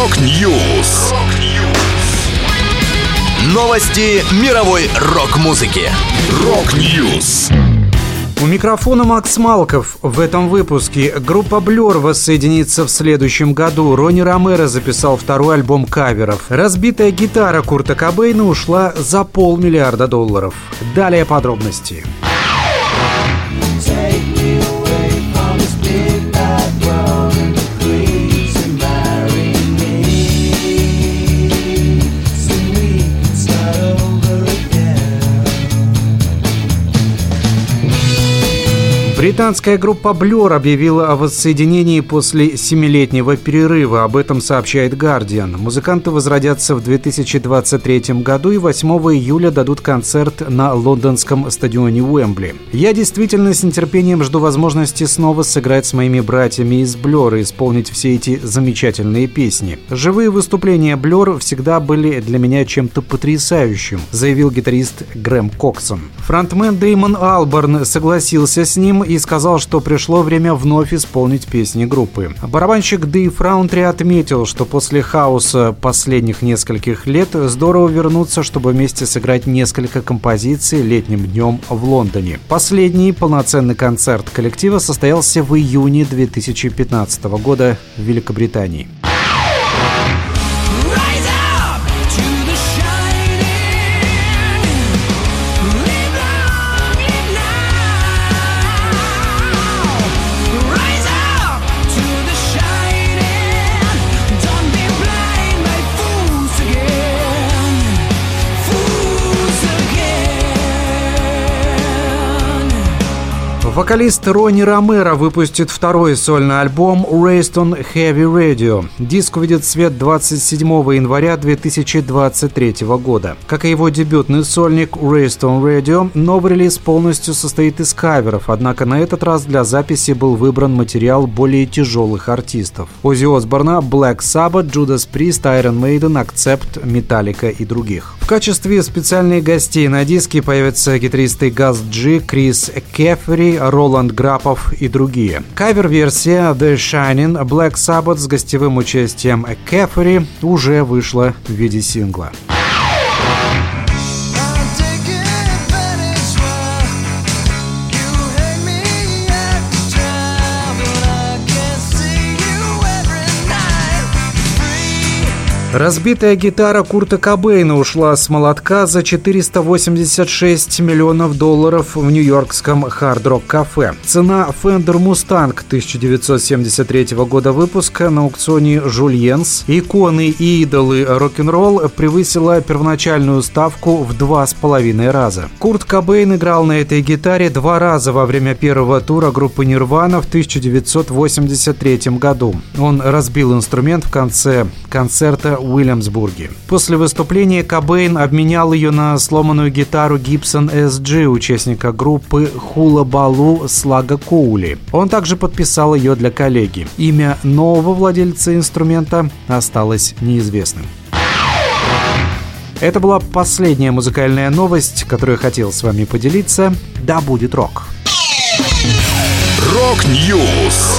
Rock News. Новости мировой рок-музыки. Rock News. У микрофона Макс Малков. В этом выпуске группа Blur воссоединится в следующем году. Ронни Ромеро записал второй альбом каверов. Разбитая гитара Курта Кобейна ушла за полмиллиарда долларов. Далее подробности. Британская группа Blur объявила о воссоединении после семилетнего перерыва. Об этом сообщает Guardian. Музыканты возродятся в 2023 году и 8 июля дадут концерт на лондонском стадионе Уэмбли. Я действительно с нетерпением жду возможности снова сыграть с моими братьями из Blur и исполнить все эти замечательные песни. Живые выступления Blur всегда были для меня чем-то потрясающим, заявил гитарист Грэм Коксон. Фронтмен Деймон Алборн согласился с ним и сказал, что пришло время вновь исполнить песни группы. Барабанщик Дэйв Раунтри отметил, что после хаоса последних нескольких лет здорово вернуться, чтобы вместе сыграть несколько композиций летним днем в Лондоне. Последний полноценный концерт коллектива состоялся в июне 2015 года в Великобритании. Вокалист Ронни Ромеро выпустит второй сольный альбом Raised on Heavy Radio. Диск увидит свет 27 января 2023 года. Как и его дебютный сольник Raised on Radio, новый релиз полностью состоит из каверов, однако на этот раз для записи был выбран материал более тяжелых артистов. Оззи Осборна, Black Sabbath, Judas Priest, Iron Maiden, Accept, Metallica и других. В качестве специальных гостей на диске появятся гитаристы Газ Джи, Крис Кефри, Роланд Грапов и другие. Кавер-версия The Shining Black Sabbath с гостевым участием Кефри уже вышла в виде сингла. Разбитая гитара Курта Кобейна ушла с молотка за 486 миллионов долларов в нью-йоркском хард-рок кафе. Цена Fender Mustang 1973 года выпуска на аукционе Жульенс иконы и идолы рок-н-ролл превысила первоначальную ставку в два с половиной раза. Курт Кобейн играл на этой гитаре два раза во время первого тура группы Нирвана в 1983 году. Он разбил инструмент в конце концерта Уильямсбурге. После выступления Кобейн обменял ее на сломанную гитару Gibson SG участника группы Хула Балу Слага Коули. Он также подписал ее для коллеги. Имя нового владельца инструмента осталось неизвестным. Это была последняя музыкальная новость, которую я хотел с вами поделиться. Да будет рок! Rock News!